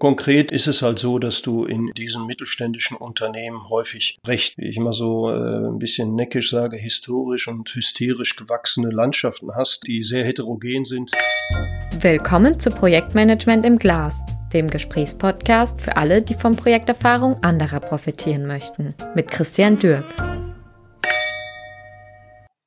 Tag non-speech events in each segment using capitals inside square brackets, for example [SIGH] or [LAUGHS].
Konkret ist es halt so, dass du in diesen mittelständischen Unternehmen häufig recht, wie ich immer so äh, ein bisschen neckisch sage, historisch und hysterisch gewachsene Landschaften hast, die sehr heterogen sind. Willkommen zu Projektmanagement im Glas, dem Gesprächspodcast für alle, die von Projekterfahrung anderer profitieren möchten, mit Christian Dürk.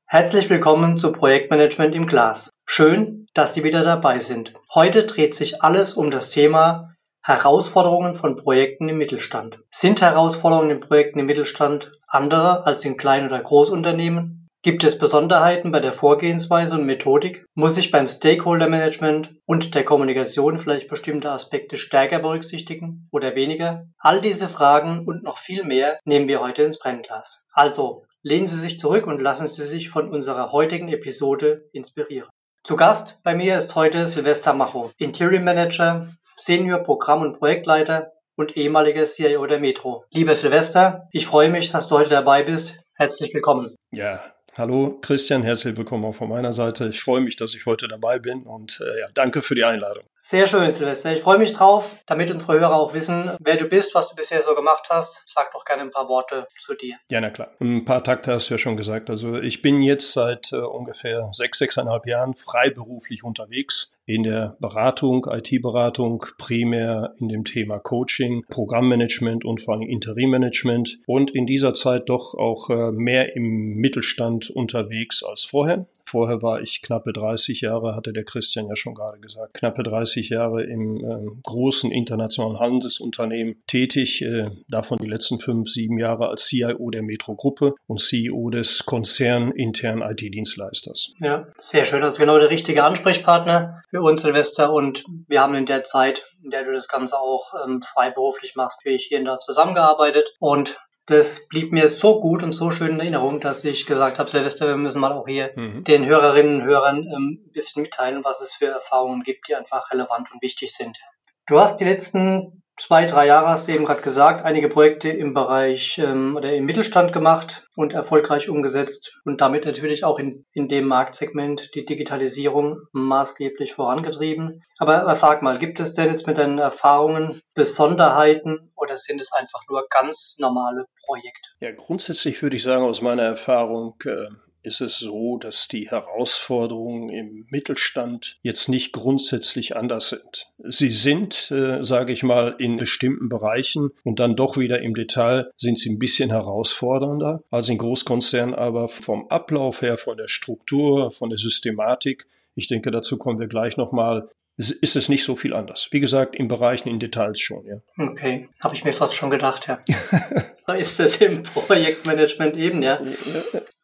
Herzlich willkommen zu Projektmanagement im Glas. Schön, dass Sie wieder dabei sind. Heute dreht sich alles um das Thema Herausforderungen von Projekten im Mittelstand. Sind Herausforderungen in Projekten im Mittelstand andere als in Klein- oder Großunternehmen? Gibt es Besonderheiten bei der Vorgehensweise und Methodik? Muss ich beim Stakeholder Management und der Kommunikation vielleicht bestimmte Aspekte stärker berücksichtigen oder weniger? All diese Fragen und noch viel mehr nehmen wir heute ins Brennglas. Also, lehnen Sie sich zurück und lassen Sie sich von unserer heutigen Episode inspirieren. Zu Gast bei mir ist heute Silvester Macho, Interim Manager Senior Programm- und Projektleiter und ehemaliger CIO der Metro. Lieber Silvester, ich freue mich, dass du heute dabei bist. Herzlich willkommen. Ja, hallo Christian, herzlich willkommen auch von meiner Seite. Ich freue mich, dass ich heute dabei bin und äh, ja, danke für die Einladung. Sehr schön, Silvester. Ich freue mich drauf, damit unsere Hörer auch wissen, wer du bist, was du bisher so gemacht hast. Sag doch gerne ein paar Worte zu dir. Ja, na klar. Ein paar Takte hast du ja schon gesagt. Also ich bin jetzt seit äh, ungefähr sechs, sechseinhalb Jahren freiberuflich unterwegs in der Beratung, IT-Beratung, primär in dem Thema Coaching, Programmmanagement und vor allem Interimmanagement und in dieser Zeit doch auch äh, mehr im Mittelstand unterwegs als vorher. Vorher war ich knappe 30 Jahre, hatte der Christian ja schon gerade gesagt, knappe 30 Jahre im äh, großen internationalen Handelsunternehmen tätig, äh, davon die letzten fünf, sieben Jahre als CIO der Metro-Gruppe und CEO des konzerninternen IT-Dienstleisters. Ja, sehr schön. Das ist genau der richtige Ansprechpartner für uns, Silvester. Und wir haben in der Zeit, in der du das Ganze auch ähm, freiberuflich machst, wie ich hier in der zusammengearbeitet. Und das blieb mir so gut und so schön in Erinnerung, dass ich gesagt habe, Silvester, wir müssen mal auch hier mhm. den Hörerinnen und Hörern ähm, ein bisschen mitteilen, was es für Erfahrungen gibt, die einfach relevant und wichtig sind. Du hast die letzten zwei, drei Jahre, hast du eben gerade gesagt, einige Projekte im Bereich ähm, oder im Mittelstand gemacht und erfolgreich umgesetzt und damit natürlich auch in, in dem Marktsegment die Digitalisierung maßgeblich vorangetrieben. Aber was sag mal, gibt es denn jetzt mit deinen Erfahrungen Besonderheiten oder sind es einfach nur ganz normale Projekte? Ja, grundsätzlich würde ich sagen, aus meiner Erfahrung, äh ist es so, dass die Herausforderungen im Mittelstand jetzt nicht grundsätzlich anders sind. Sie sind, äh, sage ich mal, in bestimmten Bereichen und dann doch wieder im Detail sind sie ein bisschen herausfordernder als in Großkonzernen, aber vom Ablauf her, von der Struktur, von der Systematik ich denke, dazu kommen wir gleich nochmal ist es nicht so viel anders. Wie gesagt, in Bereichen, in Details schon, ja. Okay, habe ich mir fast schon gedacht, ja. [LAUGHS] ist es im Projektmanagement eben, ja.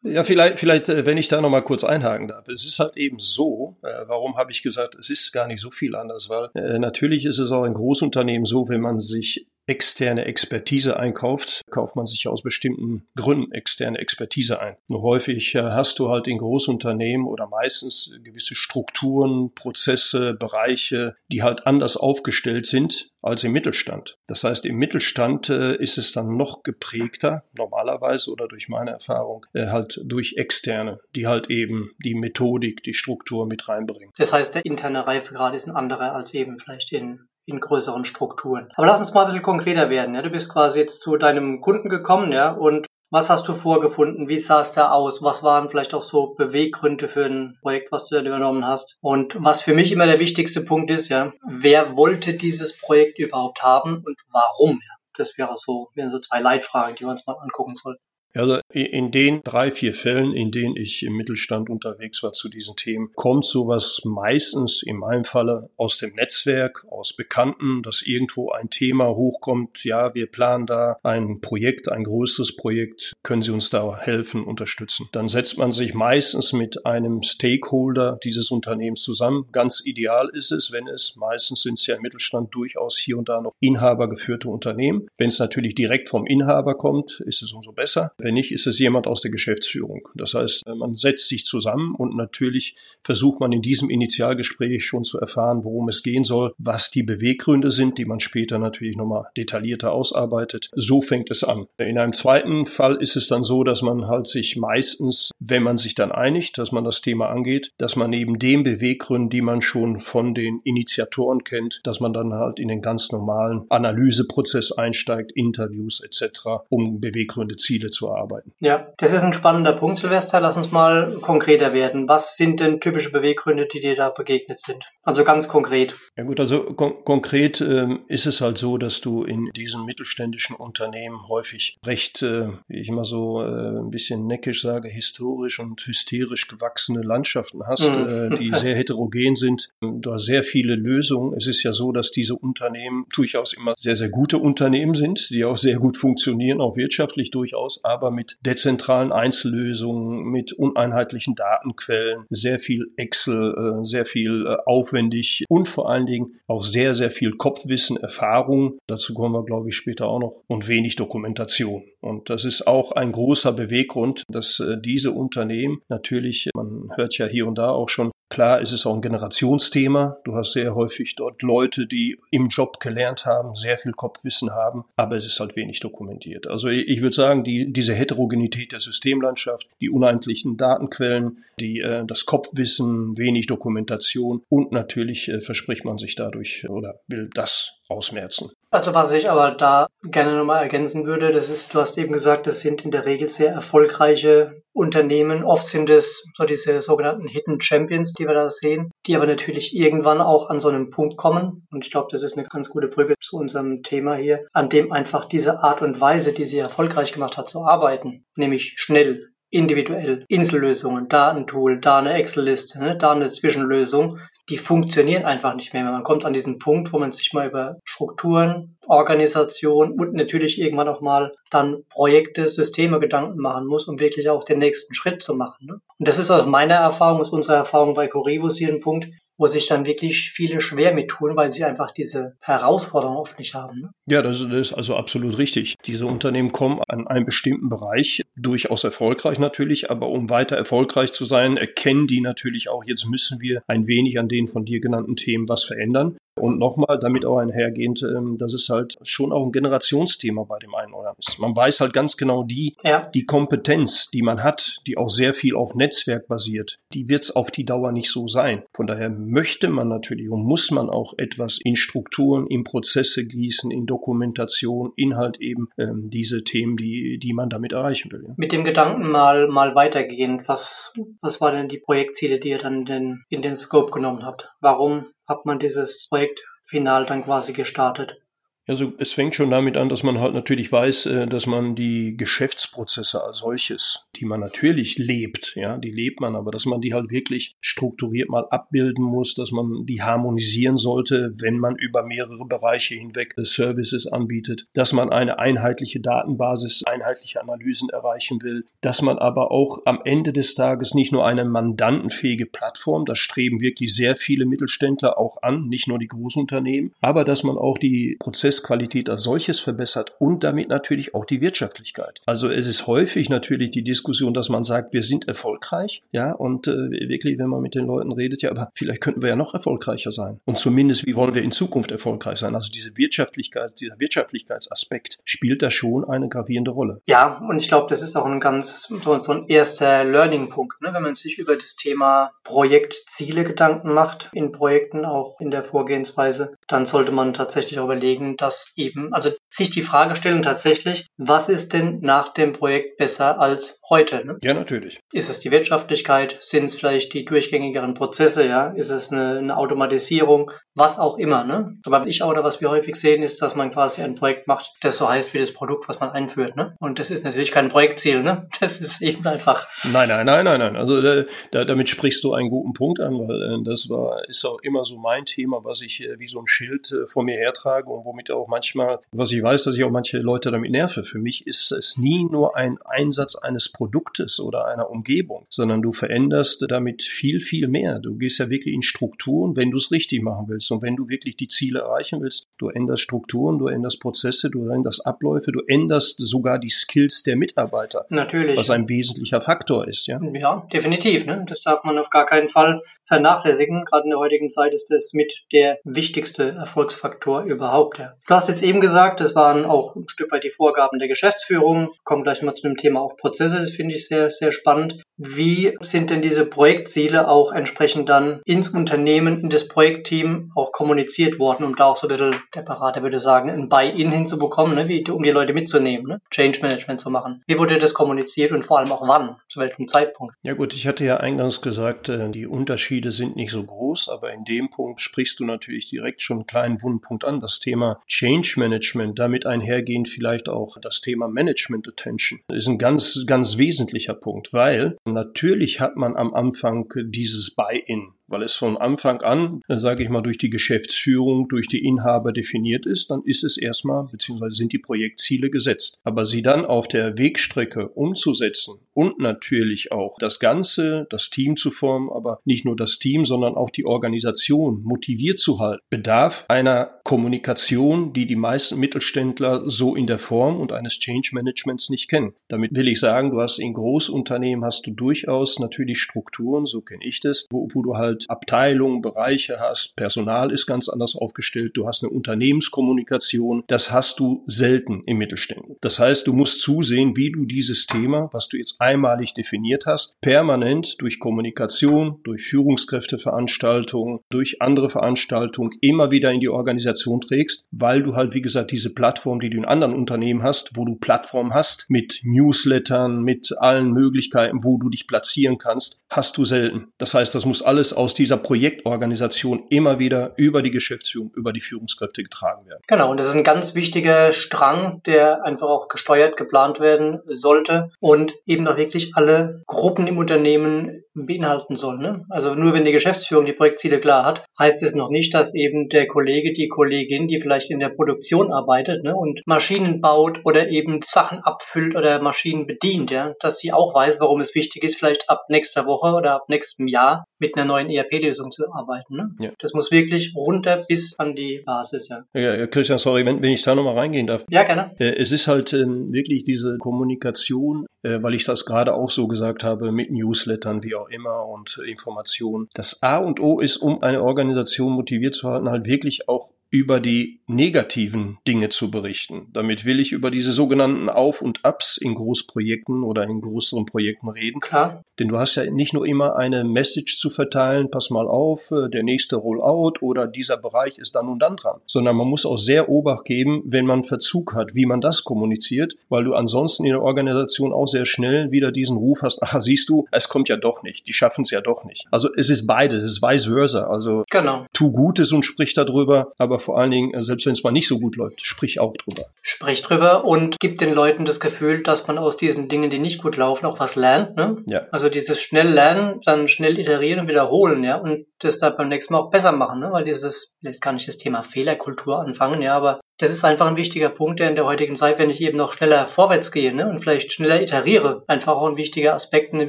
Ja, vielleicht, vielleicht, äh, wenn ich da nochmal kurz einhaken darf. Es ist halt eben so, äh, warum habe ich gesagt, es ist gar nicht so viel anders, weil äh, natürlich ist es auch in Großunternehmen so, wenn man sich externe Expertise einkauft, kauft man sich aus bestimmten Gründen externe Expertise ein. Nur häufig äh, hast du halt in Großunternehmen oder meistens gewisse Strukturen, Prozesse, Bereiche, die halt anders aufgestellt sind als im Mittelstand. Das heißt, im Mittelstand äh, ist es dann noch geprägter, normalerweise oder durch meine Erfahrung, äh, halt durch Externe, die halt eben die Methodik, die Struktur mit reinbringen. Das heißt, der interne Reifegrad ist ein anderer als eben vielleicht in in größeren Strukturen. Aber lass uns mal ein bisschen konkreter werden. Ja? Du bist quasi jetzt zu deinem Kunden gekommen, ja, und was hast du vorgefunden? Wie sah es da aus? Was waren vielleicht auch so Beweggründe für ein Projekt, was du dann übernommen hast? Und was für mich immer der wichtigste Punkt ist, ja, wer wollte dieses Projekt überhaupt haben und warum? Ja? Das wäre so, wären so zwei Leitfragen, die wir uns mal angucken sollten. Also in den drei, vier Fällen, in denen ich im Mittelstand unterwegs war zu diesen Themen, kommt sowas meistens in meinem Falle aus dem Netzwerk, aus Bekannten, dass irgendwo ein Thema hochkommt. Ja, wir planen da ein Projekt, ein größeres Projekt. Können Sie uns da helfen, unterstützen? Dann setzt man sich meistens mit einem Stakeholder dieses Unternehmens zusammen. Ganz ideal ist es, wenn es, meistens sind es ja im Mittelstand durchaus hier und da noch inhabergeführte Unternehmen. Wenn es natürlich direkt vom Inhaber kommt, ist es umso besser. Wenn nicht, ist es jemand aus der Geschäftsführung. Das heißt, man setzt sich zusammen und natürlich versucht man in diesem Initialgespräch schon zu erfahren, worum es gehen soll, was die Beweggründe sind, die man später natürlich nochmal detaillierter ausarbeitet. So fängt es an. In einem zweiten Fall ist es dann so, dass man halt sich meistens, wenn man sich dann einigt, dass man das Thema angeht, dass man neben den Beweggründen, die man schon von den Initiatoren kennt, dass man dann halt in den ganz normalen Analyseprozess einsteigt, Interviews etc., um Beweggründe, Ziele zu erarbeiten. Ja, das ist ein spannender Punkt, Silvester. Lass uns mal konkreter werden. Was sind denn typische Beweggründe, die dir da begegnet sind? Also ganz konkret. Ja gut, also kon konkret ähm, ist es halt so, dass du in diesen mittelständischen Unternehmen häufig recht, äh, wie ich immer so äh, ein bisschen neckisch sage, historisch und hysterisch gewachsene Landschaften hast, mhm. äh, die sehr heterogen sind. Du hast sehr viele Lösungen. Es ist ja so, dass diese Unternehmen durchaus immer sehr, sehr gute Unternehmen sind, die auch sehr gut funktionieren, auch wirtschaftlich durchaus, aber mit dezentralen Einzellösungen, mit uneinheitlichen Datenquellen, sehr viel Excel, äh, sehr viel äh, aufwendig und vor allen Dingen auch sehr, sehr viel Kopfwissen, Erfahrung. Dazu kommen wir, glaube ich, später auch noch und wenig Dokumentation. Und das ist auch ein großer Beweggrund, dass äh, diese Unternehmen natürlich, man hört ja hier und da auch schon, Klar ist es auch ein Generationsthema. Du hast sehr häufig dort Leute, die im Job gelernt haben, sehr viel Kopfwissen haben, aber es ist halt wenig dokumentiert. Also ich würde sagen, die, diese Heterogenität der Systemlandschaft, die uneinheitlichen Datenquellen, die, äh, das Kopfwissen, wenig Dokumentation und natürlich äh, verspricht man sich dadurch oder will das ausmerzen. Also was ich aber da gerne nochmal ergänzen würde, das ist, du hast eben gesagt, das sind in der Regel sehr erfolgreiche Unternehmen. Oft sind es so diese sogenannten Hidden Champions, die wir da sehen, die aber natürlich irgendwann auch an so einem Punkt kommen. Und ich glaube, das ist eine ganz gute Brücke zu unserem Thema hier, an dem einfach diese Art und Weise, die sie erfolgreich gemacht hat, zu arbeiten, nämlich schnell, individuell, Insellösungen, Datentool, da eine Excel-Liste, ne, da eine Zwischenlösung, die funktionieren einfach nicht mehr. Man kommt an diesen Punkt, wo man sich mal über Strukturen, Organisation und natürlich irgendwann auch mal dann Projekte, Systeme Gedanken machen muss, um wirklich auch den nächsten Schritt zu machen. Ne? Und das ist aus meiner Erfahrung, aus unserer Erfahrung bei Corivus hier ein Punkt, wo sich dann wirklich viele schwer mit tun, weil sie einfach diese Herausforderung oft nicht haben. Ne? Ja, das ist also absolut richtig. Diese Unternehmen kommen an einem bestimmten Bereich durchaus erfolgreich natürlich, aber um weiter erfolgreich zu sein, erkennen die natürlich auch, jetzt müssen wir ein wenig an den von dir genannten Themen was verändern. Und nochmal, damit auch einhergehend, ähm, das ist halt schon auch ein Generationsthema bei dem einen oder anderen. Man weiß halt ganz genau die, ja. die Kompetenz, die man hat, die auch sehr viel auf Netzwerk basiert, die wird es auf die Dauer nicht so sein. Von daher möchte man natürlich und muss man auch etwas in Strukturen, in Prozesse gießen, in Dokumentation, in halt eben ähm, diese Themen, die, die man damit erreichen will. Ja. Mit dem Gedanken mal, mal weitergehen, was, was waren denn die Projektziele, die ihr dann den, in den Scope genommen habt? Warum hat man dieses Projekt final dann quasi gestartet. Also es fängt schon damit an, dass man halt natürlich weiß, äh, dass man die Geschäftsprozesse als solches, die man natürlich lebt, ja, die lebt man, aber dass man die halt wirklich strukturiert mal abbilden muss, dass man die harmonisieren sollte, wenn man über mehrere Bereiche hinweg Services anbietet, dass man eine einheitliche Datenbasis, einheitliche Analysen erreichen will, dass man aber auch am Ende des Tages nicht nur eine mandantenfähige Plattform, das streben wirklich sehr viele Mittelständler auch an, nicht nur die Großunternehmen, aber dass man auch die Prozesse Prozessqualität als solches verbessert und damit natürlich auch die Wirtschaftlichkeit. Also es ist häufig natürlich die Diskussion, dass man sagt, wir sind erfolgreich, ja, und äh, wirklich, wenn man mit den Leuten redet, ja, aber vielleicht könnten wir ja noch erfolgreicher sein. Und zumindest, wie wollen wir in Zukunft erfolgreich sein? Also diese Wirtschaftlichkeit, dieser Wirtschaftlichkeitsaspekt spielt da schon eine gravierende Rolle. Ja, und ich glaube, das ist auch ein ganz so, so ein erster Learning-Punkt, ne? wenn man sich über das Thema Projektziele Gedanken macht, in Projekten auch in der Vorgehensweise, dann sollte man tatsächlich auch überlegen, dass eben, also sich die Frage stellen tatsächlich, was ist denn nach dem Projekt besser als heute? Ne? Ja, natürlich. Ist es die Wirtschaftlichkeit? Sind es vielleicht die durchgängigeren Prozesse? Ja, ist es eine, eine Automatisierung? Was auch immer. Ne? Aber was ich oder was wir häufig sehen, ist, dass man quasi ein Projekt macht, das so heißt wie das Produkt, was man einführt. Ne? Und das ist natürlich kein Projektziel. Ne? [LAUGHS] Das ist eben einfach. Nein, nein, nein, nein, nein. Also da, da, damit sprichst du einen guten Punkt an, weil äh, das war ist auch immer so mein Thema, was ich äh, wie so ein Schild äh, vor mir hertrage und womit auch manchmal, was ich weiß, dass ich auch manche Leute damit nerve. Für mich ist es nie nur ein Einsatz eines Produktes oder einer Umgebung, sondern du veränderst damit viel, viel mehr. Du gehst ja wirklich in Strukturen, wenn du es richtig machen willst willst und wenn du wirklich die Ziele erreichen willst, du änderst Strukturen, du änderst Prozesse, du änderst Abläufe, du änderst sogar die Skills der Mitarbeiter. Natürlich. Was ein wesentlicher Faktor ist, ja. Ja, definitiv. Ne? Das darf man auf gar keinen Fall vernachlässigen. Gerade in der heutigen Zeit ist das mit der wichtigste Erfolgsfaktor überhaupt. Ja. Du hast jetzt eben gesagt, das waren auch ein Stück weit die Vorgaben der Geschäftsführung. Kommen gleich mal zu dem Thema auch Prozesse. Das finde ich sehr, sehr spannend. Wie sind denn diese Projektziele auch entsprechend dann ins Unternehmen, in das Projektteam auch kommuniziert worden, um da auch so ein bisschen, der Berater würde sagen, ein Buy-in hinzubekommen, ne? Wie, um die Leute mitzunehmen, ne? Change Management zu machen. Wie wurde das kommuniziert und vor allem auch wann? Zu welchem Zeitpunkt? Ja gut, ich hatte ja eingangs gesagt, äh, die Unterschiede sind nicht so groß, aber in dem Punkt sprichst du natürlich direkt schon einen kleinen Wundpunkt an. Das Thema Change Management, damit einhergehend vielleicht auch das Thema Management Attention, ist ein ganz, ganz wesentlicher Punkt, weil natürlich hat man am Anfang dieses Buy-in weil es von Anfang an, äh, sage ich mal, durch die Geschäftsführung, durch die Inhaber definiert ist, dann ist es erstmal, beziehungsweise sind die Projektziele gesetzt. Aber sie dann auf der Wegstrecke umzusetzen und natürlich auch das Ganze, das Team zu formen, aber nicht nur das Team, sondern auch die Organisation motiviert zu halten, bedarf einer Kommunikation, die die meisten Mittelständler so in der Form und eines Change Managements nicht kennen. Damit will ich sagen, du hast in Großunternehmen hast du durchaus natürlich Strukturen, so kenne ich das, wo, wo du halt Abteilungen, Bereiche hast, Personal ist ganz anders aufgestellt, du hast eine Unternehmenskommunikation, das hast du selten im Mittelständler. Das heißt, du musst zusehen, wie du dieses Thema, was du jetzt einmalig definiert hast, permanent durch Kommunikation, durch Führungskräfteveranstaltungen, durch andere Veranstaltungen immer wieder in die Organisation trägst, weil du halt, wie gesagt, diese Plattform, die du in anderen Unternehmen hast, wo du Plattform hast mit Newslettern, mit allen Möglichkeiten, wo du dich platzieren kannst, hast du selten. Das heißt, das muss alles aus dieser Projektorganisation immer wieder über die Geschäftsführung, über die Führungskräfte getragen werden. Genau, und das ist ein ganz wichtiger Strang, der einfach auch gesteuert, geplant werden sollte und eben auch wirklich alle Gruppen im Unternehmen beinhalten soll. Ne? Also nur wenn die Geschäftsführung die Projektziele klar hat, heißt es noch nicht, dass eben der Kollege, die Kollegin, die vielleicht in der Produktion arbeitet ne, und Maschinen baut oder eben Sachen abfüllt oder Maschinen bedient, ja, dass sie auch weiß, warum es wichtig ist, vielleicht ab nächster Woche oder ab nächstem Jahr mit einer neuen ERP-Lösung zu arbeiten. Ne? Ja. Das muss wirklich runter bis an die Basis. Ja, ja Christian, sorry, wenn, wenn ich da nochmal reingehen darf. Ja, gerne. Äh, es ist halt äh, wirklich diese Kommunikation, äh, weil ich das gerade auch so gesagt habe, mit Newslettern, wie auch immer und Informationen. Das A und O ist, um eine Organisation motiviert zu halten, halt wirklich auch über die negativen Dinge zu berichten. Damit will ich über diese sogenannten Auf- und Ups in Großprojekten oder in größeren Projekten reden. Klar. Denn du hast ja nicht nur immer eine Message zu verteilen, pass mal auf, äh, der nächste Rollout oder dieser Bereich ist dann und dann dran, sondern man muss auch sehr Obacht geben, wenn man Verzug hat, wie man das kommuniziert, weil du ansonsten in der Organisation auch sehr schnell wieder diesen Ruf hast, [LAUGHS] ah, siehst du, es kommt ja doch nicht, die schaffen es ja doch nicht. Also es ist beides, es ist vice versa. Also genau. tu Gutes und sprich darüber, aber vor allen Dingen, äh, selbst wenn es mal nicht so gut läuft, sprich auch drüber. Sprich drüber und gib den Leuten das Gefühl, dass man aus diesen Dingen, die nicht gut laufen, auch was lernt. Ne? Ja. Also dieses schnell lernen, dann schnell iterieren und wiederholen, ja, und das dann beim nächsten Mal auch besser machen, ne? Weil dieses, jetzt kann ich das Thema Fehlerkultur anfangen, ja, aber das ist einfach ein wichtiger Punkt, der in der heutigen Zeit, wenn ich eben noch schneller vorwärts gehe ne, und vielleicht schneller iteriere, einfach auch ein wichtiger Aspekt, ein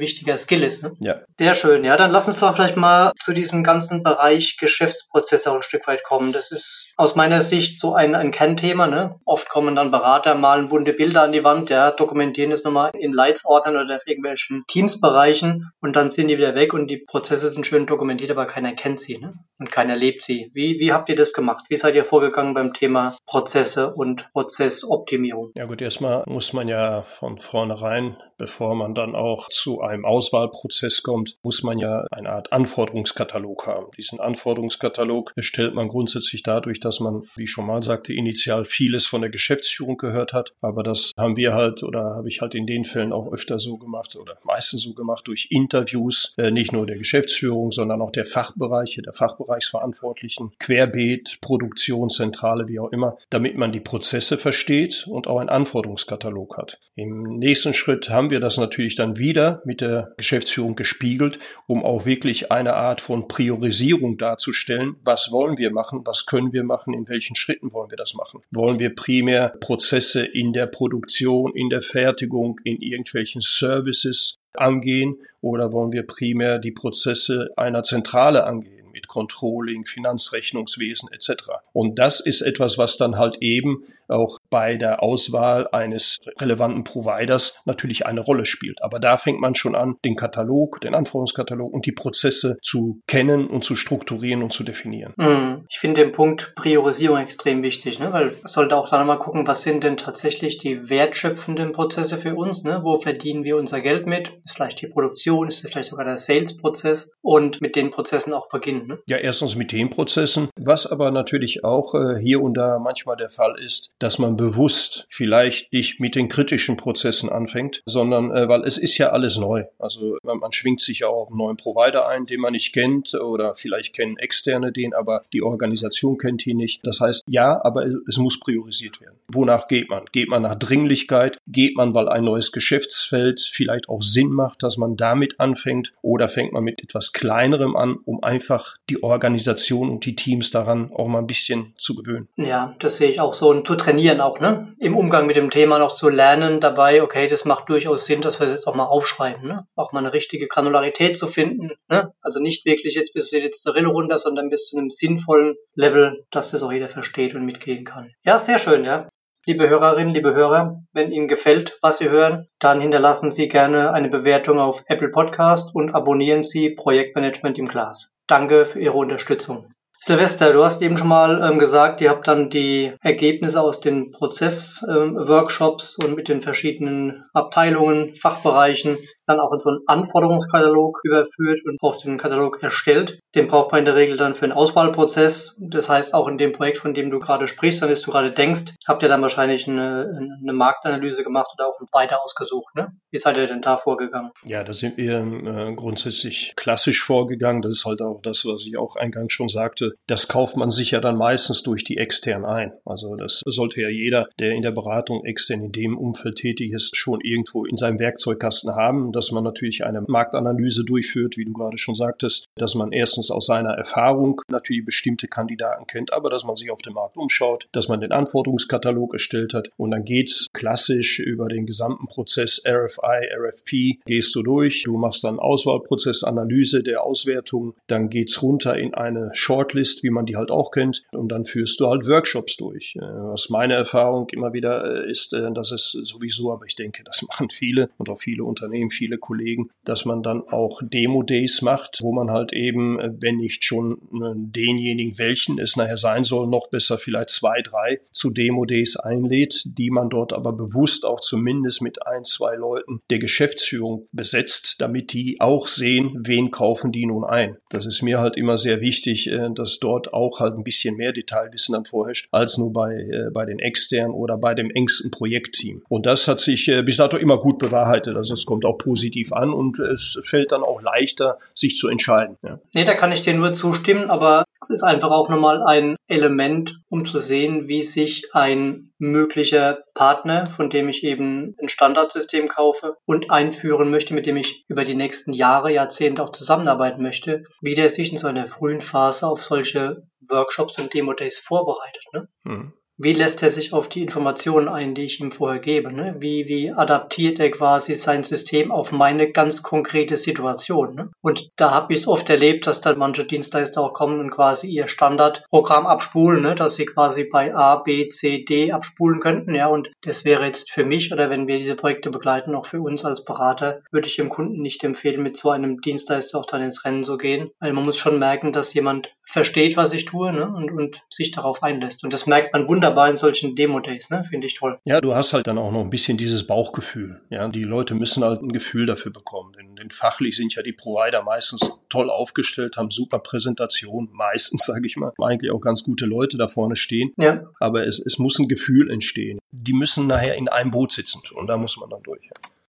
wichtiger Skill ist. Ne? Ja. Sehr schön. Ja, dann lass uns doch vielleicht mal zu diesem ganzen Bereich Geschäftsprozesse ein Stück weit kommen. Das ist aus meiner Sicht so ein, ein Kernthema. Ne? Oft kommen dann Berater, malen bunte Bilder an die Wand, ja, dokumentieren das nochmal in Leitsordnern oder auf irgendwelchen Teamsbereichen und dann sind die wieder weg und die Prozesse sind schön dokumentiert, aber keiner kennt sie ne? und keiner lebt sie. Wie, wie habt ihr das gemacht? Wie seid ihr vorgegangen beim Thema Prozesse? Prozesse und Prozessoptimierung. Ja gut, erstmal muss man ja von vornherein, bevor man dann auch zu einem Auswahlprozess kommt, muss man ja eine Art Anforderungskatalog haben. Diesen Anforderungskatalog erstellt man grundsätzlich dadurch, dass man, wie ich schon mal sagte, initial vieles von der Geschäftsführung gehört hat. Aber das haben wir halt oder habe ich halt in den Fällen auch öfter so gemacht oder meistens so gemacht durch Interviews, äh, nicht nur der Geschäftsführung, sondern auch der Fachbereiche, der Fachbereichsverantwortlichen, Querbeet, Produktionszentrale, wie auch immer, damit man die Prozesse versteht und auch einen Anforderungskatalog hat. Im nächsten Schritt haben wir das natürlich dann wieder mit der Geschäftsführung gespiegelt, um auch wirklich eine Art von Priorisierung darzustellen. Was wollen wir machen? Was können wir machen? In welchen Schritten wollen wir das machen? Wollen wir primär Prozesse in der Produktion, in der Fertigung, in irgendwelchen Services angehen oder wollen wir primär die Prozesse einer Zentrale angehen? mit Controlling, Finanzrechnungswesen etc. Und das ist etwas, was dann halt eben auch bei der Auswahl eines relevanten Providers natürlich eine Rolle spielt. Aber da fängt man schon an, den Katalog, den Anforderungskatalog und die Prozesse zu kennen und zu strukturieren und zu definieren. Hm. Ich finde den Punkt Priorisierung extrem wichtig, ne? weil man sollte auch dann mal gucken, was sind denn tatsächlich die wertschöpfenden Prozesse für uns, ne? wo verdienen wir unser Geld mit, ist vielleicht die Produktion, ist vielleicht sogar der Sales-Prozess und mit den Prozessen auch beginnen. Ne? Ja, erstens mit den Prozessen, was aber natürlich auch äh, hier und da manchmal der Fall ist, dass man bewusst vielleicht nicht mit den kritischen Prozessen anfängt, sondern äh, weil es ist ja alles neu. Also man, man schwingt sich ja auch auf einen neuen Provider ein, den man nicht kennt oder vielleicht kennen Externe den, aber die Organisation kennt ihn nicht. Das heißt, ja, aber es muss priorisiert werden. Wonach geht man? Geht man nach Dringlichkeit? Geht man, weil ein neues Geschäftsfeld vielleicht auch Sinn macht, dass man damit anfängt? Oder fängt man mit etwas kleinerem an, um einfach die Organisation und die Teams daran auch mal ein bisschen zu gewöhnen? Ja, das sehe ich auch so. Und zu trainieren auch, ne? Im Umgang mit dem Thema noch zu lernen dabei, okay, das macht durchaus Sinn, dass wir das jetzt auch mal aufschreiben, ne? Auch mal eine richtige Granularität zu finden, ne? Also nicht wirklich jetzt bis jetzt eine Rille runter, sondern bis zu einem sinnvollen Level, dass das auch jeder versteht und mitgehen kann. Ja, sehr schön, ja. Liebe Hörerinnen, liebe Hörer, wenn Ihnen gefällt, was Sie hören, dann hinterlassen Sie gerne eine Bewertung auf Apple Podcast und abonnieren Sie Projektmanagement im Glas. Danke für Ihre Unterstützung. Silvester, du hast eben schon mal ähm, gesagt, ihr habt dann die Ergebnisse aus den Prozessworkshops ähm, und mit den verschiedenen Abteilungen, Fachbereichen dann auch in so einen Anforderungskatalog überführt und auch den Katalog erstellt. Den braucht man in der Regel dann für einen Auswahlprozess. Das heißt, auch in dem Projekt, von dem du gerade sprichst, an das du gerade denkst, habt ihr dann wahrscheinlich eine, eine Marktanalyse gemacht oder auch weiter ausgesucht. Ne? Wie seid ihr denn da vorgegangen? Ja, da sind wir äh, grundsätzlich klassisch vorgegangen. Das ist halt auch das, was ich auch eingangs schon sagte. Das kauft man sich ja dann meistens durch die extern ein. Also das sollte ja jeder, der in der Beratung extern in dem Umfeld tätig ist, schon irgendwo in seinem Werkzeugkasten haben dass man natürlich eine Marktanalyse durchführt, wie du gerade schon sagtest, dass man erstens aus seiner Erfahrung natürlich bestimmte Kandidaten kennt, aber dass man sich auf dem Markt umschaut, dass man den Anforderungskatalog erstellt hat und dann geht's klassisch über den gesamten Prozess RFI, RFP, gehst du durch, du machst dann Auswahlprozess, Analyse der Auswertung, dann geht's runter in eine Shortlist, wie man die halt auch kennt und dann führst du halt Workshops durch. Äh, was meine Erfahrung immer wieder äh, ist, äh, das ist sowieso, aber ich denke, das [LAUGHS] machen viele und auch viele Unternehmen, viele viele Kollegen, dass man dann auch Demo-Days macht, wo man halt eben, äh, wenn nicht schon äh, denjenigen, welchen es nachher sein soll, noch besser vielleicht zwei, drei zu Demo-Days einlädt, die man dort aber bewusst auch zumindest mit ein, zwei Leuten der Geschäftsführung besetzt, damit die auch sehen, wen kaufen die nun ein. Das ist mir halt immer sehr wichtig, äh, dass dort auch halt ein bisschen mehr Detailwissen dann vorherrscht, als nur bei, bei den externen oder bei dem engsten Projektteam. Und das hat sich bis dato immer gut bewahrheitet. Also es kommt auch positiv an und es fällt dann auch leichter, sich zu entscheiden. Ja. Nee, da kann ich dir nur zustimmen, aber es ist einfach auch nochmal ein Element, um zu sehen, wie sich ein möglicher Partner, von dem ich eben ein Standardsystem kaufe und einführen möchte, mit dem ich über die nächsten Jahre, Jahrzehnte auch zusammenarbeiten möchte, wie der sich in so einer frühen Phase auf solche Workshops und Demo-Days vorbereitet. Ne? Mhm wie lässt er sich auf die Informationen ein, die ich ihm vorher gebe? Ne? Wie, wie adaptiert er quasi sein System auf meine ganz konkrete Situation? Ne? Und da habe ich es oft erlebt, dass dann manche Dienstleister auch kommen und quasi ihr Standardprogramm abspulen, ne? dass sie quasi bei A, B, C, D abspulen könnten. Ja, und das wäre jetzt für mich oder wenn wir diese Projekte begleiten, auch für uns als Berater, würde ich dem Kunden nicht empfehlen, mit so einem Dienstleister auch dann ins Rennen zu gehen. Weil man muss schon merken, dass jemand versteht, was ich tue ne? und, und sich darauf einlässt. Und das merkt man wunderbar in solchen Demo-Days, ne? finde ich toll. Ja, du hast halt dann auch noch ein bisschen dieses Bauchgefühl. Ja, die Leute müssen halt ein Gefühl dafür bekommen. Denn, denn fachlich sind ja die Provider meistens toll aufgestellt, haben super Präsentation, meistens, [LAUGHS] sage ich mal, eigentlich auch ganz gute Leute da vorne stehen. Ja. Aber es, es muss ein Gefühl entstehen. Die müssen nachher in einem Boot sitzen und da muss man dann durch.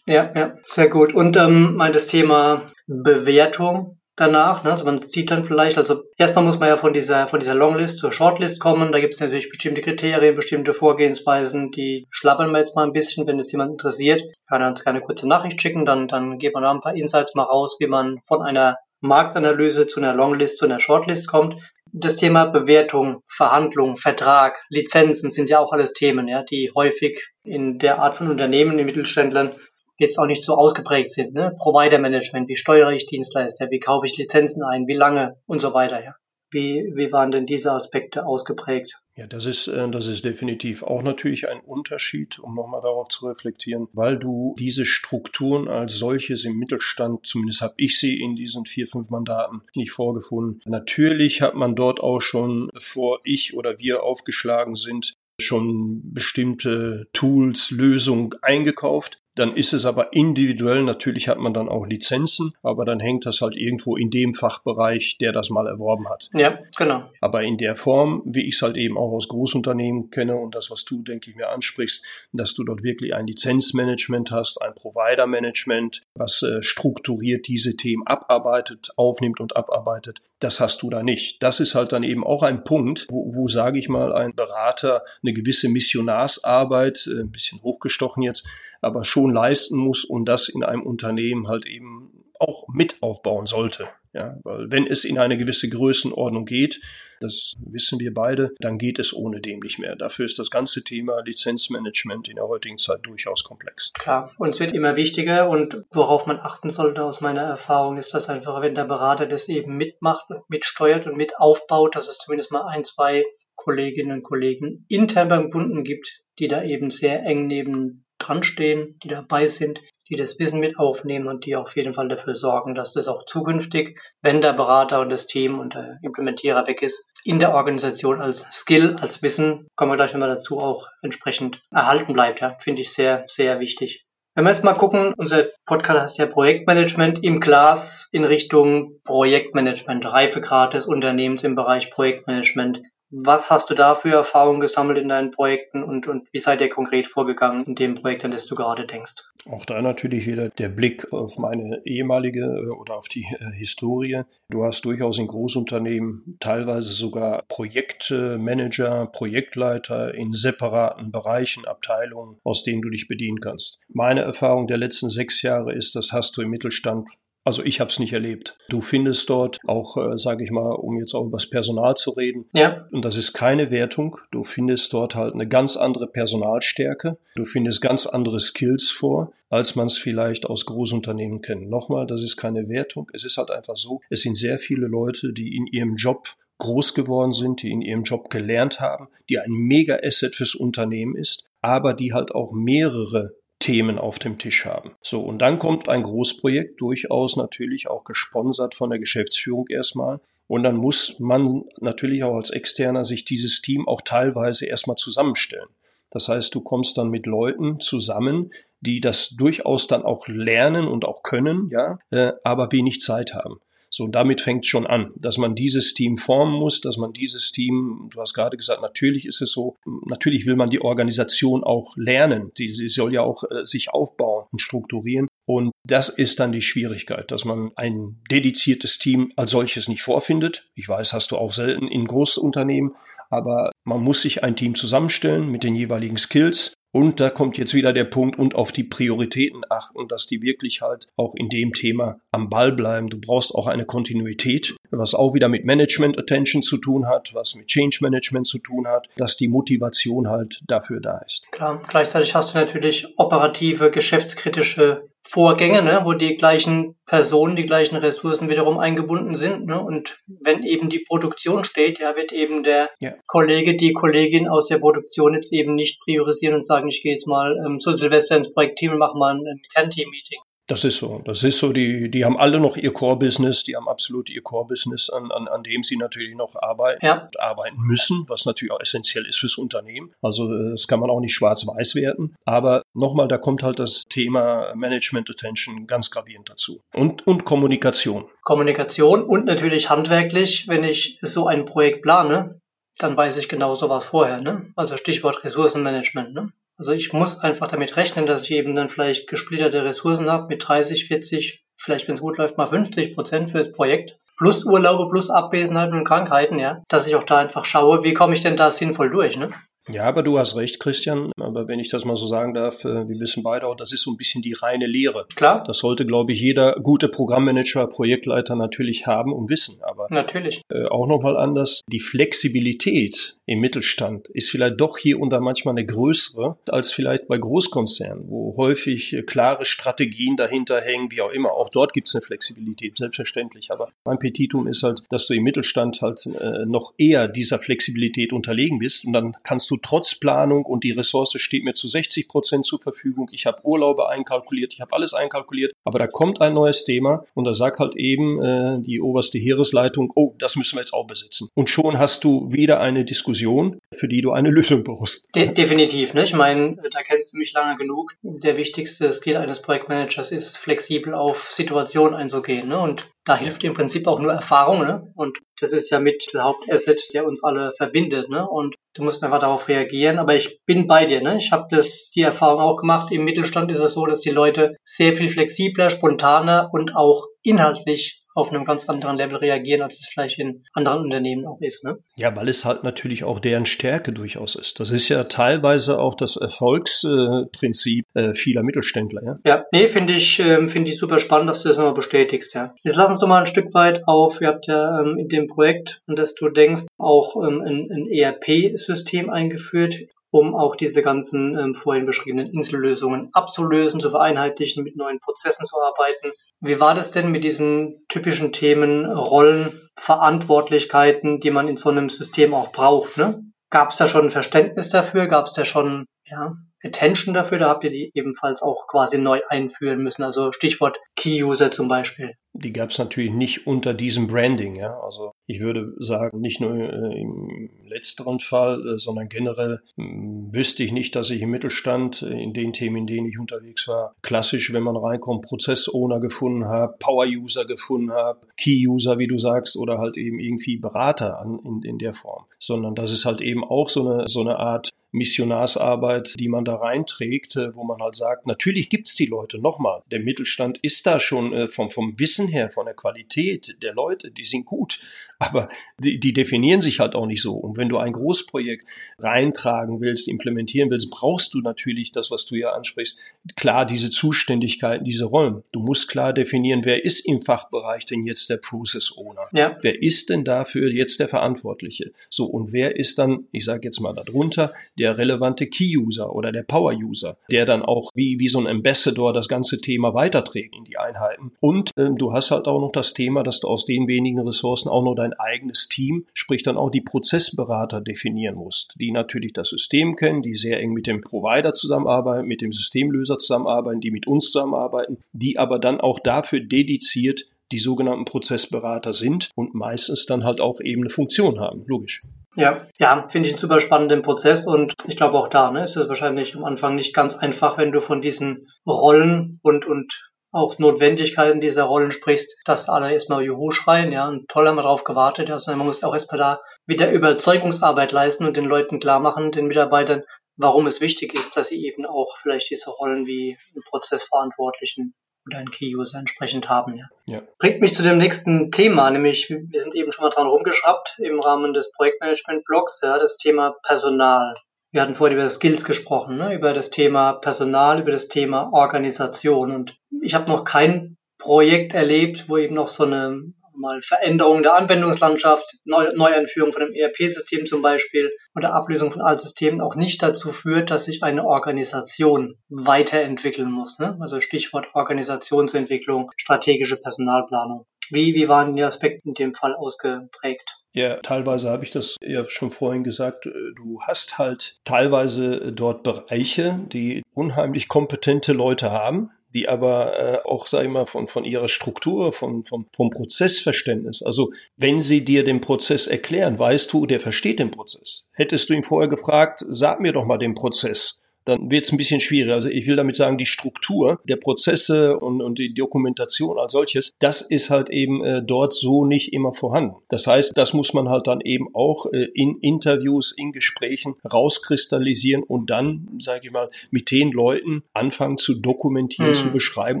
Ja, ja, sehr gut. Und ähm, mein das Thema Bewertung danach. Ne? Also man sieht dann vielleicht, also erstmal muss man ja von dieser, von dieser Longlist zur Shortlist kommen. Da gibt es natürlich bestimmte Kriterien, bestimmte Vorgehensweisen, die schlappern wir jetzt mal ein bisschen, wenn es jemand interessiert. Kann er uns gerne eine kurze Nachricht schicken, dann, dann geht man da ein paar Insights mal raus, wie man von einer Marktanalyse zu einer Longlist, zu einer Shortlist kommt. Das Thema Bewertung, Verhandlung, Vertrag, Lizenzen sind ja auch alles Themen, ja, die häufig in der Art von Unternehmen, in Mittelständlern jetzt auch nicht so ausgeprägt sind. Ne? Provider-Management, wie steuere ich Dienstleister, wie kaufe ich Lizenzen ein, wie lange und so weiter. Ja. Wie, wie waren denn diese Aspekte ausgeprägt? Ja, das ist, äh, das ist definitiv auch natürlich ein Unterschied, um nochmal darauf zu reflektieren, weil du diese Strukturen als solches im Mittelstand, zumindest habe ich sie in diesen vier, fünf Mandaten nicht vorgefunden. Natürlich hat man dort auch schon, bevor ich oder wir aufgeschlagen sind, schon bestimmte Tools, Lösungen eingekauft. Dann ist es aber individuell, natürlich hat man dann auch Lizenzen, aber dann hängt das halt irgendwo in dem Fachbereich, der das mal erworben hat. Ja, genau. Aber in der Form, wie ich es halt eben auch aus Großunternehmen kenne und das, was du, denke ich, mir ansprichst, dass du dort wirklich ein Lizenzmanagement hast, ein Providermanagement, was äh, strukturiert diese Themen abarbeitet, aufnimmt und abarbeitet, das hast du da nicht. Das ist halt dann eben auch ein Punkt, wo, wo sage ich mal, ein Berater eine gewisse Missionarsarbeit, äh, ein bisschen hochgestochen jetzt, aber schon leisten muss und das in einem Unternehmen halt eben auch mit aufbauen sollte. Ja, weil wenn es in eine gewisse Größenordnung geht, das wissen wir beide, dann geht es ohne dem nicht mehr. Dafür ist das ganze Thema Lizenzmanagement in der heutigen Zeit durchaus komplex. Klar, und es wird immer wichtiger und worauf man achten sollte aus meiner Erfahrung ist das einfach, wenn der Berater das eben mitmacht und mitsteuert und mit aufbaut, dass es zumindest mal ein, zwei Kolleginnen und Kollegen intern beim Kunden gibt, die da eben sehr eng neben dran stehen, die dabei sind, die das Wissen mit aufnehmen und die auf jeden Fall dafür sorgen, dass das auch zukünftig, wenn der Berater und das Team und der Implementierer weg ist, in der Organisation als Skill, als Wissen, kommen wir gleich nochmal dazu, auch entsprechend erhalten bleibt. Ja, finde ich sehr, sehr wichtig. Wenn wir jetzt mal gucken, unser Podcast heißt ja Projektmanagement im Glas in Richtung Projektmanagement, Reifegrad des Unternehmens im Bereich Projektmanagement. Was hast du da für Erfahrungen gesammelt in deinen Projekten und, und wie seid ihr konkret vorgegangen in dem Projekt, an das du gerade denkst? Auch da natürlich wieder der Blick auf meine ehemalige äh, oder auf die äh, Historie. Du hast durchaus in Großunternehmen teilweise sogar Projektmanager, Projektleiter in separaten Bereichen, Abteilungen, aus denen du dich bedienen kannst. Meine Erfahrung der letzten sechs Jahre ist, das hast du im Mittelstand also ich habe es nicht erlebt. Du findest dort auch, äh, sage ich mal, um jetzt auch über das Personal zu reden. Ja. Und das ist keine Wertung. Du findest dort halt eine ganz andere Personalstärke. Du findest ganz andere Skills vor, als man es vielleicht aus Großunternehmen kennt. Nochmal, das ist keine Wertung. Es ist halt einfach so, es sind sehr viele Leute, die in ihrem Job groß geworden sind, die in ihrem Job gelernt haben, die ein Mega-Asset fürs Unternehmen ist, aber die halt auch mehrere Themen auf dem Tisch haben. So, und dann kommt ein Großprojekt, durchaus natürlich auch gesponsert von der Geschäftsführung erstmal. Und dann muss man natürlich auch als Externer sich dieses Team auch teilweise erstmal zusammenstellen. Das heißt, du kommst dann mit Leuten zusammen, die das durchaus dann auch lernen und auch können, ja, äh, aber wenig Zeit haben. So, damit fängt schon an, dass man dieses Team formen muss, dass man dieses Team, du hast gerade gesagt, natürlich ist es so, natürlich will man die Organisation auch lernen. Die, sie soll ja auch äh, sich aufbauen und strukturieren. Und das ist dann die Schwierigkeit, dass man ein dediziertes Team als solches nicht vorfindet. Ich weiß, hast du auch selten in Großunternehmen, aber man muss sich ein Team zusammenstellen mit den jeweiligen Skills und da kommt jetzt wieder der Punkt und auf die Prioritäten achten, dass die wirklich halt auch in dem Thema am Ball bleiben. Du brauchst auch eine Kontinuität, was auch wieder mit Management Attention zu tun hat, was mit Change Management zu tun hat, dass die Motivation halt dafür da ist. Klar, gleichzeitig hast du natürlich operative, geschäftskritische Vorgänge, ne, wo die gleichen Personen, die gleichen Ressourcen wiederum eingebunden sind. Ne? Und wenn eben die Produktion steht, ja, wird eben der ja. Kollege, die Kollegin aus der Produktion jetzt eben nicht priorisieren und sagen, ich gehe jetzt mal ähm, zu Silvester ins Projektteam und mache mal ein, Kernteam-Meeting. Das ist so. Das ist so, die, die haben alle noch ihr Core-Business, die haben absolut ihr Core-Business, an, an, an dem sie natürlich noch arbeiten, ja. arbeiten müssen, was natürlich auch essentiell ist fürs Unternehmen. Also äh, das kann man auch nicht schwarz-weiß werten. Aber nochmal, da kommt halt das Thema Management Attention ganz gravierend dazu. Und, und Kommunikation. Kommunikation und natürlich handwerklich, wenn ich so ein Projekt plane, dann weiß ich genau sowas vorher. Ne? Also Stichwort Ressourcenmanagement. Ne? Also ich muss einfach damit rechnen, dass ich eben dann vielleicht gesplitterte Ressourcen habe mit 30, 40, vielleicht wenn es gut läuft, mal 50 Prozent für das Projekt. Plus Urlaube, plus Abwesenheiten und Krankheiten, ja. Dass ich auch da einfach schaue, wie komme ich denn da sinnvoll durch, ne? Ja, aber du hast recht, Christian. Aber wenn ich das mal so sagen darf, äh, wir wissen beide auch, das ist so ein bisschen die reine Lehre. Klar. Das sollte, glaube ich, jeder gute Programmmanager, Projektleiter natürlich haben und wissen. Aber natürlich. Äh, auch nochmal anders. Die Flexibilität im Mittelstand ist vielleicht doch hier und da manchmal eine größere als vielleicht bei Großkonzernen, wo häufig äh, klare Strategien dahinter hängen, wie auch immer. Auch dort gibt es eine Flexibilität, selbstverständlich. Aber mein Petitum ist halt, dass du im Mittelstand halt äh, noch eher dieser Flexibilität unterlegen bist und dann kannst du trotz Planung und die Ressource steht mir zu 60 Prozent zur Verfügung. Ich habe Urlaube einkalkuliert, ich habe alles einkalkuliert, aber da kommt ein neues Thema und da sagt halt eben äh, die oberste Heeresleitung, oh, das müssen wir jetzt auch besitzen. Und schon hast du wieder eine Diskussion, für die du eine Lösung brauchst. De definitiv, ne? Ich meine, da kennst du mich lange genug. Der wichtigste Skill eines Projektmanagers ist, flexibel auf Situationen einzugehen, ne? Und da hilft im Prinzip auch nur Erfahrung, ne? Und das ist ja mit der Hauptasset, der uns alle verbindet, ne? Und du musst einfach darauf reagieren. Aber ich bin bei dir, ne? Ich habe das die Erfahrung auch gemacht. Im Mittelstand ist es so, dass die Leute sehr viel flexibler, spontaner und auch inhaltlich auf einem ganz anderen Level reagieren, als es vielleicht in anderen Unternehmen auch ist. Ne? Ja, weil es halt natürlich auch deren Stärke durchaus ist. Das ist ja teilweise auch das Erfolgsprinzip äh, vieler Mittelständler. Ja, ja nee, finde ich, äh, finde ich super spannend, dass du das nochmal bestätigst. Ja. Jetzt lass uns doch mal ein Stück weit auf, ihr habt ja ähm, in dem Projekt, an das du denkst, auch ähm, ein, ein ERP-System eingeführt um auch diese ganzen ähm, vorhin beschriebenen Insellösungen abzulösen, zu vereinheitlichen, mit neuen Prozessen zu arbeiten. Wie war das denn mit diesen typischen Themen, Rollen, Verantwortlichkeiten, die man in so einem System auch braucht? Ne? Gab es da schon Verständnis dafür? Gab es da schon ja, Attention dafür? Da habt ihr die ebenfalls auch quasi neu einführen müssen. Also Stichwort Key-User zum Beispiel die gab es natürlich nicht unter diesem Branding. Ja? Also ich würde sagen, nicht nur äh, im letzteren Fall, äh, sondern generell äh, wüsste ich nicht, dass ich im Mittelstand äh, in den Themen, in denen ich unterwegs war, klassisch, wenn man reinkommt, Prozess-Owner gefunden habe, Power-User gefunden habe, Key-User, wie du sagst, oder halt eben irgendwie Berater an, in, in der Form. Sondern das ist halt eben auch so eine, so eine Art Missionarsarbeit, die man da reinträgt, äh, wo man halt sagt, natürlich gibt's die Leute. Nochmal, der Mittelstand ist da schon äh, vom, vom Wissen her, von der Qualität der Leute, die sind gut aber die, die definieren sich halt auch nicht so. Und wenn du ein Großprojekt reintragen willst, implementieren willst, brauchst du natürlich das, was du ja ansprichst, klar diese Zuständigkeiten, diese Rollen. Du musst klar definieren, wer ist im Fachbereich denn jetzt der Process Owner? Ja. Wer ist denn dafür jetzt der Verantwortliche? So, und wer ist dann, ich sage jetzt mal darunter, der relevante Key-User oder der Power-User, der dann auch wie, wie so ein Ambassador das ganze Thema weiterträgt in die Einheiten. Und ähm, du hast halt auch noch das Thema, dass du aus den wenigen Ressourcen auch noch dein eigenes Team, sprich dann auch die Prozessberater definieren musst, die natürlich das System kennen, die sehr eng mit dem Provider zusammenarbeiten, mit dem Systemlöser zusammenarbeiten, die mit uns zusammenarbeiten, die aber dann auch dafür dediziert die sogenannten Prozessberater sind und meistens dann halt auch eben eine Funktion haben, logisch. Ja, ja, finde ich einen super spannenden Prozess und ich glaube auch da ne, ist es wahrscheinlich am Anfang nicht ganz einfach, wenn du von diesen Rollen und, und auch Notwendigkeiten dieser Rollen sprichst, dass alle erstmal Juhu schreien, ja, und toll haben wir darauf gewartet, also man muss auch erstmal da wieder Überzeugungsarbeit leisten und den Leuten klar machen, den Mitarbeitern, warum es wichtig ist, dass sie eben auch vielleicht diese Rollen wie einen Prozessverantwortlichen oder einen Key-User entsprechend haben. Ja. ja. Bringt mich zu dem nächsten Thema, nämlich wir sind eben schon mal dran rumgeschraubt im Rahmen des Projektmanagement-Blogs, ja, das Thema Personal. Wir hatten vorhin über Skills gesprochen, ne? über das Thema Personal, über das Thema Organisation. Und ich habe noch kein Projekt erlebt, wo eben noch so eine mal Veränderung der Anwendungslandschaft, Neu Neueinführung von einem ERP-System zum Beispiel oder Ablösung von Altsystemen auch nicht dazu führt, dass sich eine Organisation weiterentwickeln muss. Ne? Also Stichwort Organisationsentwicklung, strategische Personalplanung. Wie, wie waren die Aspekte in dem Fall ausgeprägt? Ja, teilweise habe ich das ja schon vorhin gesagt. Äh, du hast halt teilweise dort Bereiche, die unheimlich kompetente Leute haben, die aber äh, auch, sag ich mal, von, von ihrer Struktur, von, vom, vom Prozessverständnis, also wenn sie dir den Prozess erklären, weißt du, der versteht den Prozess. Hättest du ihn vorher gefragt, sag mir doch mal den Prozess, dann wird es ein bisschen schwieriger. Also ich will damit sagen, die Struktur der Prozesse und, und die Dokumentation als solches, das ist halt eben äh, dort so nicht immer vorhanden. Das heißt, das muss man halt dann eben auch äh, in Interviews, in Gesprächen rauskristallisieren und dann, sage ich mal, mit den Leuten anfangen zu dokumentieren, mhm. zu beschreiben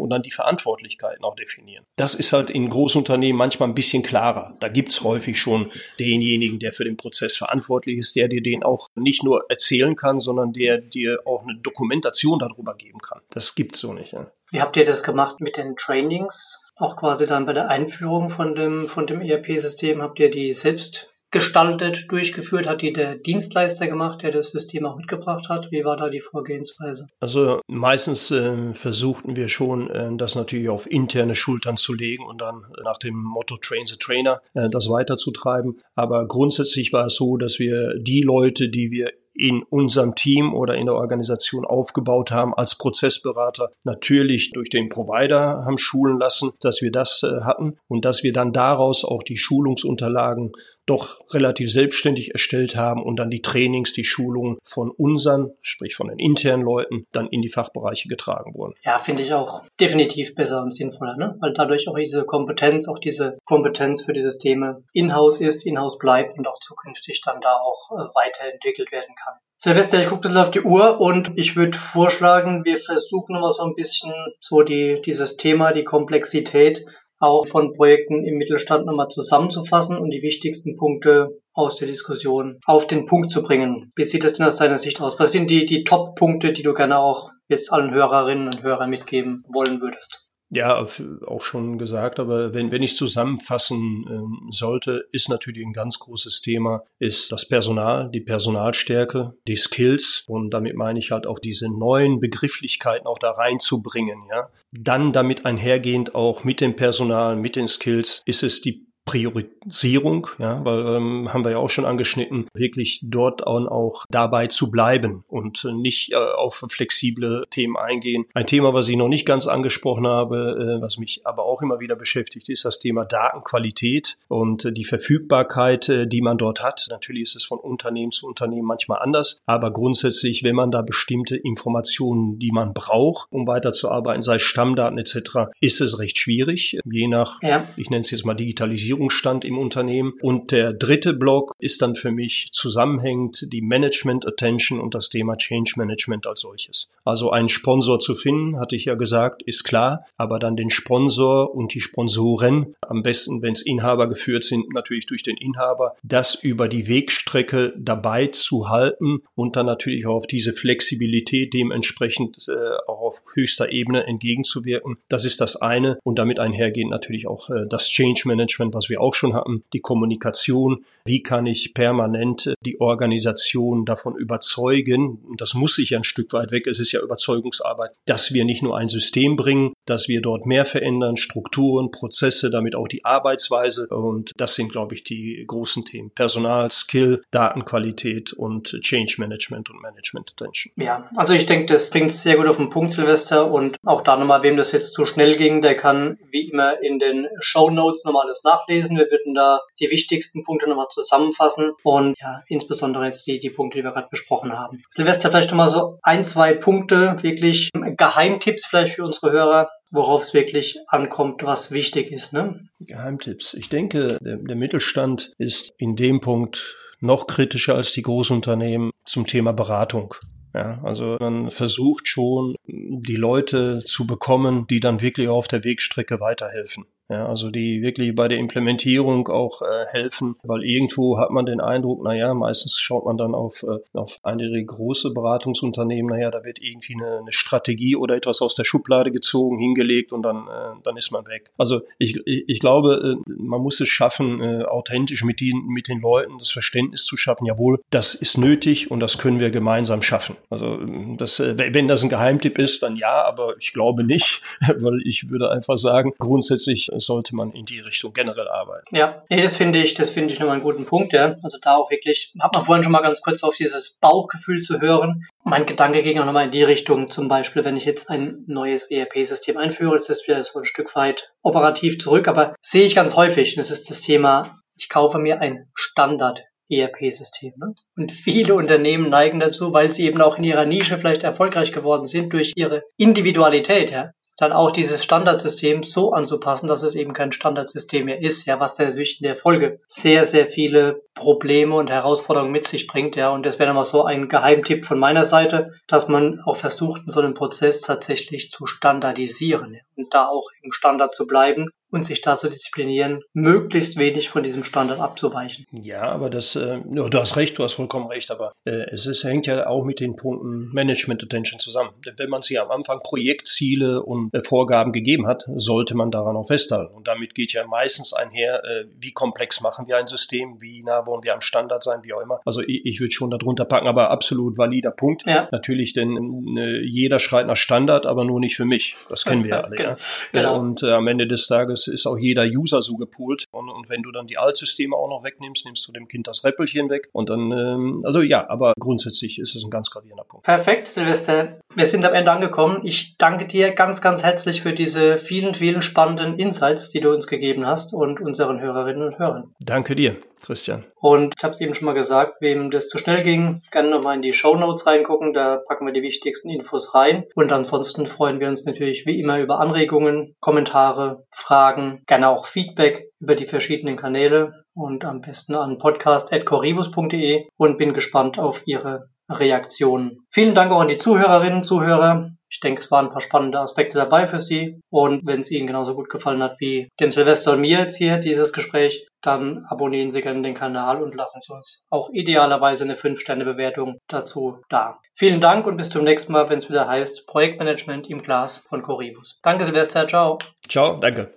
und dann die Verantwortlichkeiten auch definieren. Das ist halt in Großunternehmen manchmal ein bisschen klarer. Da gibt's häufig schon denjenigen, der für den Prozess verantwortlich ist, der dir den auch nicht nur erzählen kann, sondern der dir auch eine Dokumentation darüber geben kann. Das gibt's so nicht. Ja. Wie habt ihr das gemacht mit den Trainings? Auch quasi dann bei der Einführung von dem, von dem ERP-System habt ihr die selbst gestaltet, durchgeführt? Hat die der Dienstleister gemacht, der das System auch mitgebracht hat? Wie war da die Vorgehensweise? Also meistens äh, versuchten wir schon, äh, das natürlich auf interne Schultern zu legen und dann nach dem Motto Train the Trainer äh, das weiterzutreiben. Aber grundsätzlich war es so, dass wir die Leute, die wir in unserem Team oder in der Organisation aufgebaut haben als Prozessberater, natürlich durch den Provider haben schulen lassen, dass wir das äh, hatten und dass wir dann daraus auch die Schulungsunterlagen doch relativ selbstständig erstellt haben und dann die Trainings, die Schulungen von unseren, sprich von den internen Leuten, dann in die Fachbereiche getragen wurden. Ja, finde ich auch definitiv besser und sinnvoller, ne? weil dadurch auch diese Kompetenz, auch diese Kompetenz für die Systeme in-house ist, in-house bleibt und auch zukünftig dann da auch äh, weiterentwickelt werden kann. Silvester, ich gucke ein bisschen auf die Uhr und ich würde vorschlagen, wir versuchen nochmal so ein bisschen so die, dieses Thema, die Komplexität auch von Projekten im Mittelstand nochmal zusammenzufassen und die wichtigsten Punkte aus der Diskussion auf den Punkt zu bringen. Wie sieht das denn aus deiner Sicht aus? Was sind die, die Top-Punkte, die du gerne auch jetzt allen Hörerinnen und Hörern mitgeben wollen würdest? Ja, auch schon gesagt, aber wenn, wenn ich zusammenfassen ähm, sollte, ist natürlich ein ganz großes Thema, ist das Personal, die Personalstärke, die Skills und damit meine ich halt auch diese neuen Begrifflichkeiten auch da reinzubringen, ja. Dann damit einhergehend auch mit dem Personal, mit den Skills, ist es die Priorisierung, ja, weil ähm, haben wir ja auch schon angeschnitten, wirklich dort auch dabei zu bleiben und nicht äh, auf flexible Themen eingehen. Ein Thema, was ich noch nicht ganz angesprochen habe, äh, was mich aber auch immer wieder beschäftigt, ist das Thema Datenqualität und äh, die Verfügbarkeit, äh, die man dort hat. Natürlich ist es von Unternehmen zu Unternehmen manchmal anders, aber grundsätzlich, wenn man da bestimmte Informationen, die man braucht, um weiterzuarbeiten, sei Stammdaten etc., ist es recht schwierig, je nach, ja. ich nenne es jetzt mal Digitalisierung Führungsstand im Unternehmen. Und der dritte Block ist dann für mich zusammenhängend die Management Attention und das Thema Change Management als solches. Also einen Sponsor zu finden, hatte ich ja gesagt, ist klar, aber dann den Sponsor und die Sponsoren, am besten, wenn es Inhaber geführt sind, natürlich durch den Inhaber, das über die Wegstrecke dabei zu halten und dann natürlich auch auf diese Flexibilität dementsprechend äh, auch auf höchster Ebene entgegenzuwirken. Das ist das eine und damit einhergehend natürlich auch äh, das Change Management, was wir auch schon hatten, die Kommunikation. Wie kann ich permanent die Organisation davon überzeugen? Das muss sich ja ein Stück weit weg. Es ist ja Überzeugungsarbeit, dass wir nicht nur ein System bringen, dass wir dort mehr verändern, Strukturen, Prozesse, damit auch die Arbeitsweise. Und das sind, glaube ich, die großen Themen. Personal, Skill, Datenqualität und Change Management und Management Attention. Ja, also ich denke, das bringt sehr gut auf den Punkt, Silvester. Und auch da nochmal, wem das jetzt zu schnell ging, der kann wie immer in den Show Notes nochmal alles nachlesen. Wir würden da die wichtigsten Punkte nochmal zusammenfassen und ja, insbesondere jetzt die, die Punkte, die wir gerade besprochen haben. Silvester, vielleicht nochmal so ein, zwei Punkte, wirklich Geheimtipps vielleicht für unsere Hörer, worauf es wirklich ankommt, was wichtig ist. Ne? Geheimtipps. Ich denke, der, der Mittelstand ist in dem Punkt noch kritischer als die Großunternehmen zum Thema Beratung. Ja, also man versucht schon, die Leute zu bekommen, die dann wirklich auf der Wegstrecke weiterhelfen. Ja, also die wirklich bei der Implementierung auch äh, helfen, weil irgendwo hat man den Eindruck, naja, meistens schaut man dann auf, äh, auf einige große Beratungsunternehmen, naja, da wird irgendwie eine, eine Strategie oder etwas aus der Schublade gezogen, hingelegt und dann, äh, dann ist man weg. Also ich, ich, ich glaube, äh, man muss es schaffen, äh, authentisch mit, den, mit den Leuten das Verständnis zu schaffen, jawohl, das ist nötig und das können wir gemeinsam schaffen. Also das, äh, wenn das ein Geheimtipp ist, dann ja, aber ich glaube nicht, [LAUGHS] weil ich würde einfach sagen, grundsätzlich sollte man in die Richtung generell arbeiten. Ja, nee, das finde ich, das finde ich nochmal einen guten Punkt, ja. Also da auch wirklich, hat man vorhin schon mal ganz kurz auf dieses Bauchgefühl zu hören. Mein Gedanke ging auch nochmal in die Richtung, zum Beispiel, wenn ich jetzt ein neues ERP-System einführe, das ist wieder so ein Stück weit operativ zurück, aber sehe ich ganz häufig, das ist das Thema, ich kaufe mir ein Standard ERP-System. Ne? Und viele Unternehmen neigen dazu, weil sie eben auch in ihrer Nische vielleicht erfolgreich geworden sind durch ihre Individualität, ja, dann auch dieses Standardsystem so anzupassen, dass es eben kein Standardsystem mehr ist, ja, was dann natürlich in der Folge sehr, sehr viele Probleme und Herausforderungen mit sich bringt, ja, und das wäre nochmal so ein Geheimtipp von meiner Seite, dass man auch versucht, so einem Prozess tatsächlich zu standardisieren ja, und da auch im Standard zu bleiben und sich da zu disziplinieren, möglichst wenig von diesem Standard abzuweichen. Ja, aber das, äh, du hast recht, du hast vollkommen recht, aber äh, es ist, hängt ja auch mit den Punkten Management Attention zusammen. Denn wenn man sich am Anfang Projektziele und äh, Vorgaben gegeben hat, sollte man daran auch festhalten. Und damit geht ja meistens einher, äh, wie komplex machen wir ein System, wie nah wollen wir am Standard sein, wie auch immer. Also ich, ich würde schon darunter packen, aber absolut valider Punkt. Ja. Natürlich, denn äh, jeder schreit nach Standard, aber nur nicht für mich. Das kennen wir ja [LAUGHS] alle. genau. Ja. Genau. Und äh, am Ende des Tages es ist auch jeder User so gepoolt. Und, und wenn du dann die Altsysteme auch noch wegnimmst, nimmst du dem Kind das Räppelchen weg. Und dann, ähm, also ja, aber grundsätzlich ist es ein ganz gravierender Punkt. Perfekt, Silvester. Wir sind am Ende angekommen. Ich danke dir ganz, ganz herzlich für diese vielen, vielen spannenden Insights, die du uns gegeben hast und unseren Hörerinnen und Hörern. Danke dir. Christian. Und ich habe es eben schon mal gesagt, wem das zu schnell ging, gerne nochmal in die Show Notes reingucken, da packen wir die wichtigsten Infos rein. Und ansonsten freuen wir uns natürlich wie immer über Anregungen, Kommentare, Fragen, gerne auch Feedback über die verschiedenen Kanäle und am besten an podcast.coribus.de und bin gespannt auf Ihre Reaktionen. Vielen Dank auch an die Zuhörerinnen, Zuhörer. Ich denke, es waren ein paar spannende Aspekte dabei für Sie. Und wenn es Ihnen genauso gut gefallen hat wie dem Silvester und mir jetzt hier, dieses Gespräch, dann abonnieren Sie gerne den Kanal und lassen Sie uns auch idealerweise eine 5-Sterne-Bewertung dazu da. Vielen Dank und bis zum nächsten Mal, wenn es wieder heißt Projektmanagement im Glas von Coribus. Danke, Silvester. Ciao. Ciao, danke.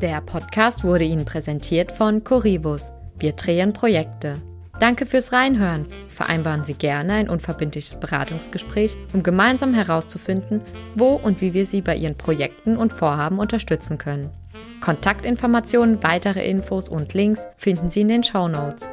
Der Podcast wurde Ihnen präsentiert von Coribus. Wir drehen Projekte. Danke fürs Reinhören. Vereinbaren Sie gerne ein unverbindliches Beratungsgespräch, um gemeinsam herauszufinden, wo und wie wir Sie bei Ihren Projekten und Vorhaben unterstützen können. Kontaktinformationen, weitere Infos und Links finden Sie in den Show Notes.